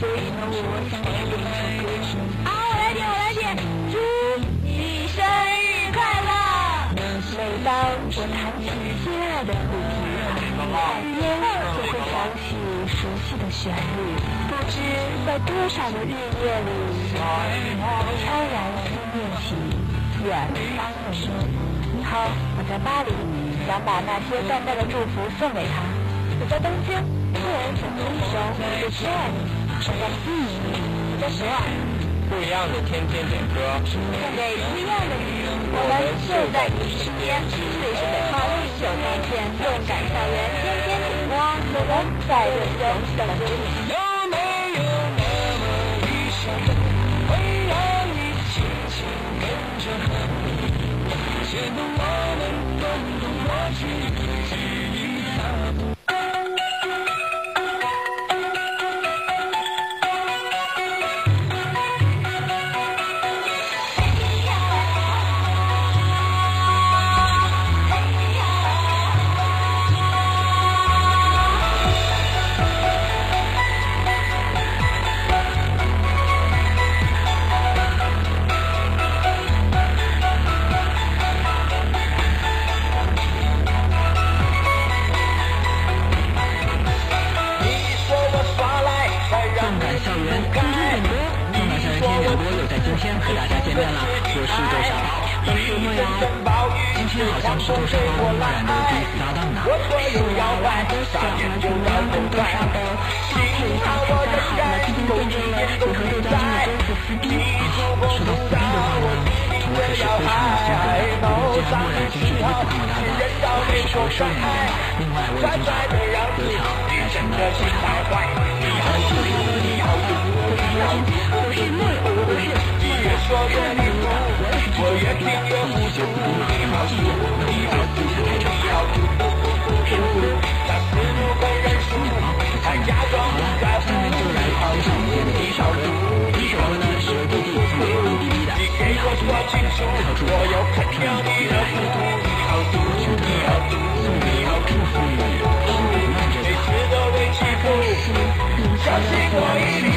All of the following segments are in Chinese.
所以呢，我想给他点一首歌。啊，我来点，我来点，祝你生日快乐！每当我弹起心爱的主题，耳边就会响起熟悉的旋律，不知在多少个日夜里，我悄然思念起远方的你。你好，我在巴黎，想把那些淡淡的祝福送给他。我在东京，个人选择一首《The Jazz》，我在悉尼，我在首尔。不一样的天天点歌，送给不一样的你，我们就在你身边。这里是北方六十九天动感校园天天点歌，我们在认真等着你。有没有那么一首歌，会让你轻轻跟着和，牵动我们共同过去还是稍微收敛一点的。另外，我已经把刘畅改成了周小宝。我是莫然，我是越说越离谱，我越听越糊涂。你给我说清楚，我要你的糊涂。被欺负，相信我一定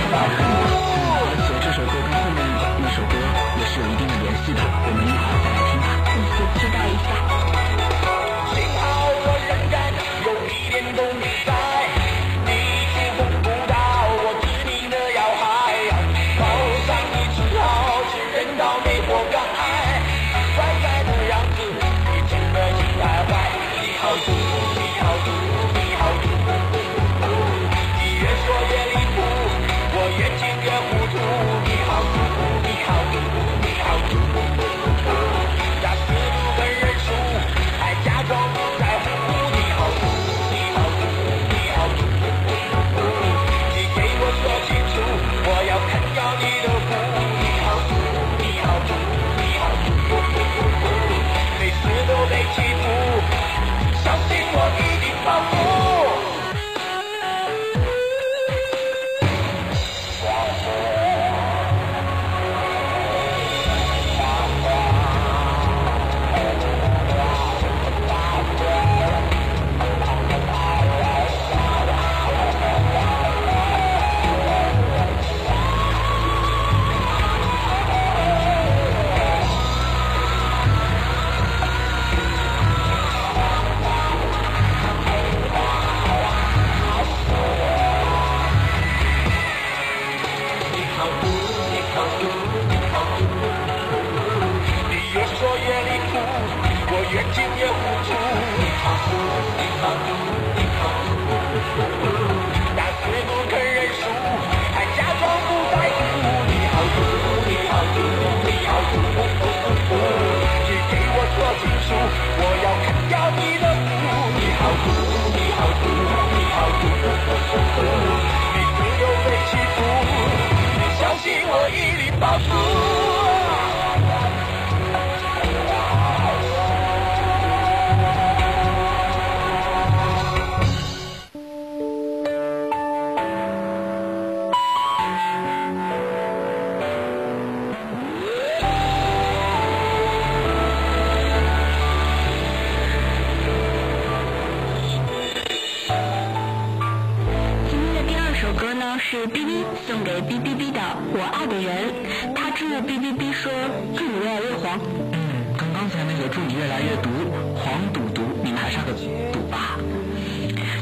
是 B B 送给哔哔哔的我爱的人，他祝哔哔哔说祝你越来越黄。嗯，跟刚才那个祝你越来越毒，黄赌毒，你们还差个赌吧？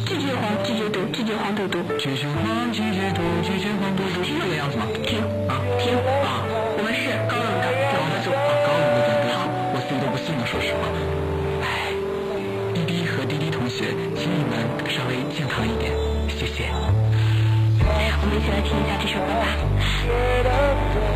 拒绝黄，拒绝毒，拒绝黄赌毒。拒绝黄，拒绝毒，拒绝黄赌毒，是这个样子吗？停啊停啊！我们是高冷的点歌啊，高冷的点歌好，我自己都不信了，说实话。哎，B B 和滴滴同学，请你们稍微健康一点，谢谢。我们一起来听一下这首歌吧。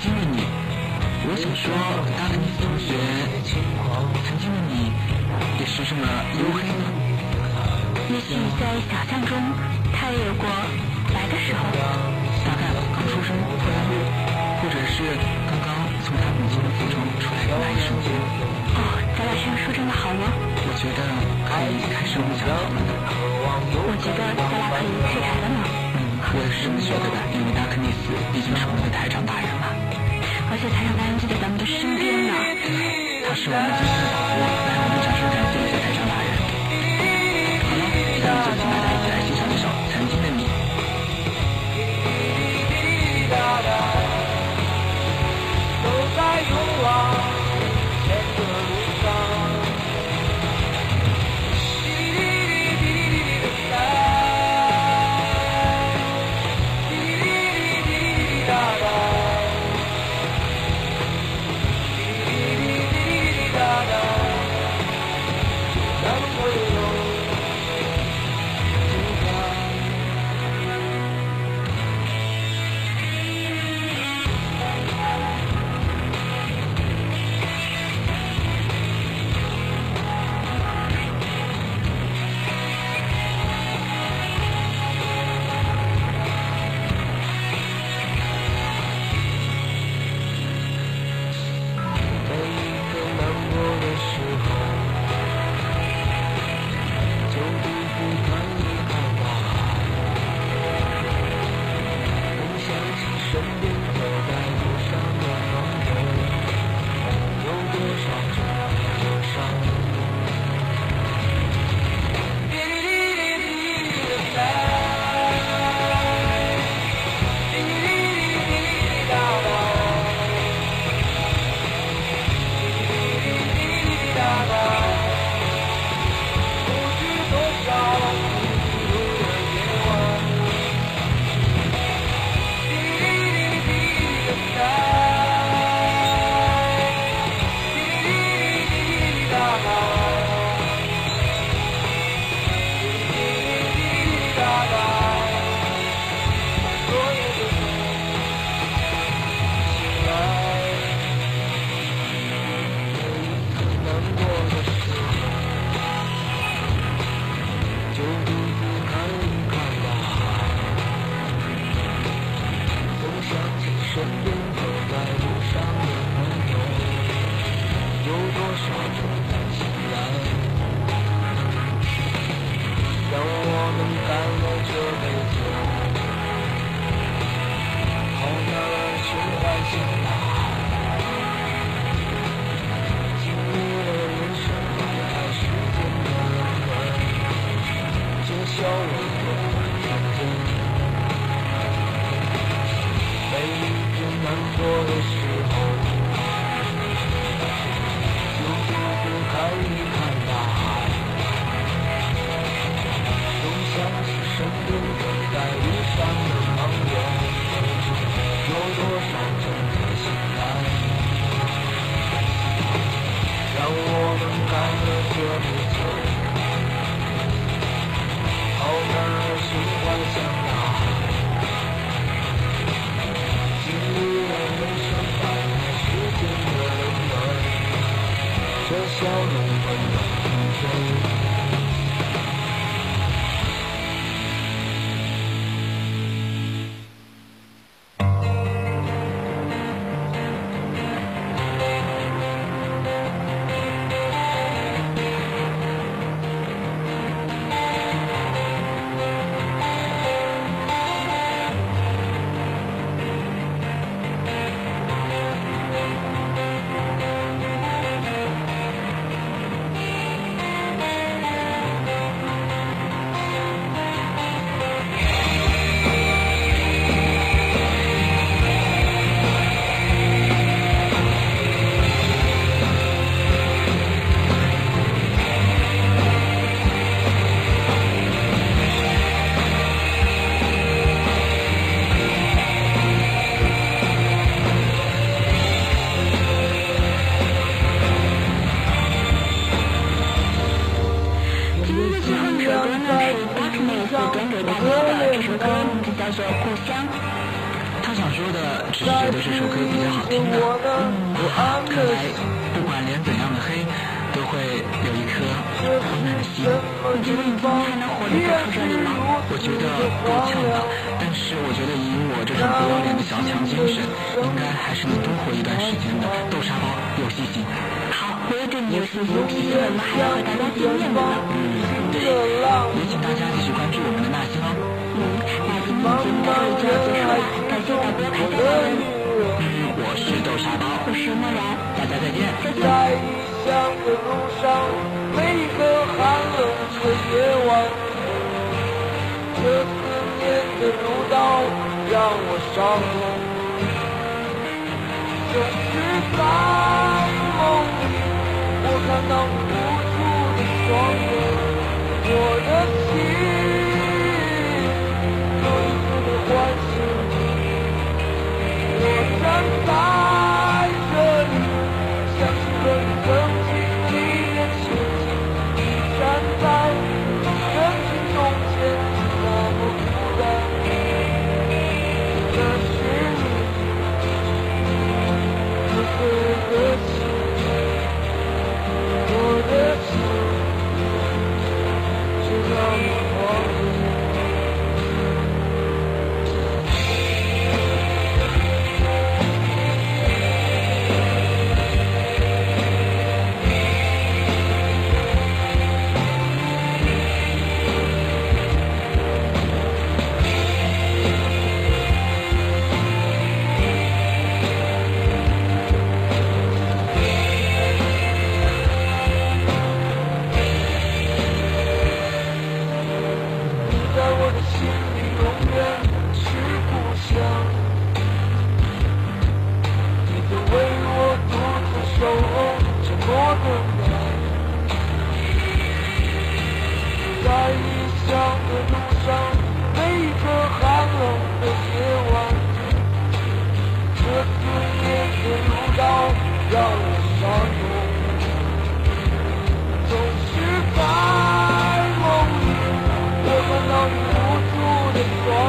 经的你，我想说，大一同学，曾经的你，也是这么黝黑吗？也许在想象中，他也有过来的时候。大概吧，刚出生或者或者是刚刚从他母亲的腹中出来的那一瞬间。哦，咱俩是要说真的好吗？我觉得可以开始梦想讨了。我觉得咱俩可以开柴了吗？嗯，我也是这么觉得的，因为达克尼斯毕竟是我们的台长大人。这台上呆呆就在咱们的身边呢。他是我们的。不管脸怎样的黑，都会有一颗温暖的心。你觉得你今天能活得够负责吗？我觉得够呛了，但是我觉得以我这种不要脸的小强精神，应该还是能多活一段时间的。豆沙包，有信心。好，我也对你有信心。我们还要和大家见面的呢。嗯，对，也请大家继续关注我们的那些哦。嗯，那今天的节目到这里就要结束了，感谢导播凯特。嗯，我是豆沙包，我是莫然。在在在异乡的路上，每一个寒冷的夜晚，这思念的独到让我伤痛，总是在梦里，我看到无助的双眼。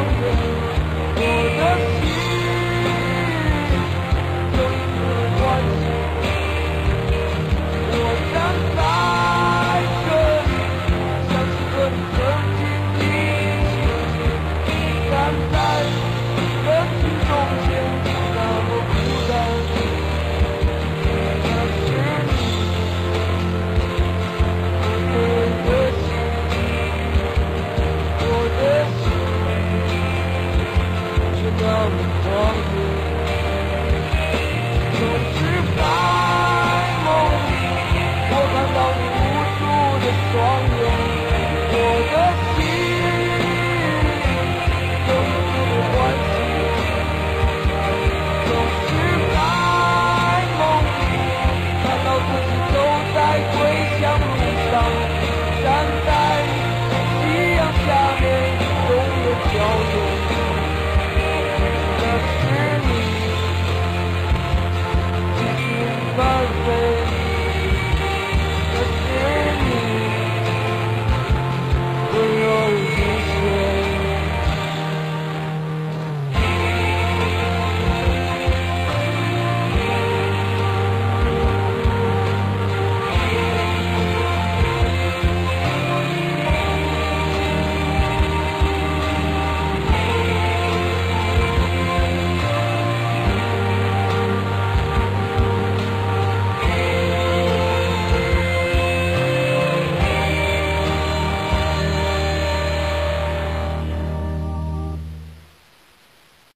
Thank you.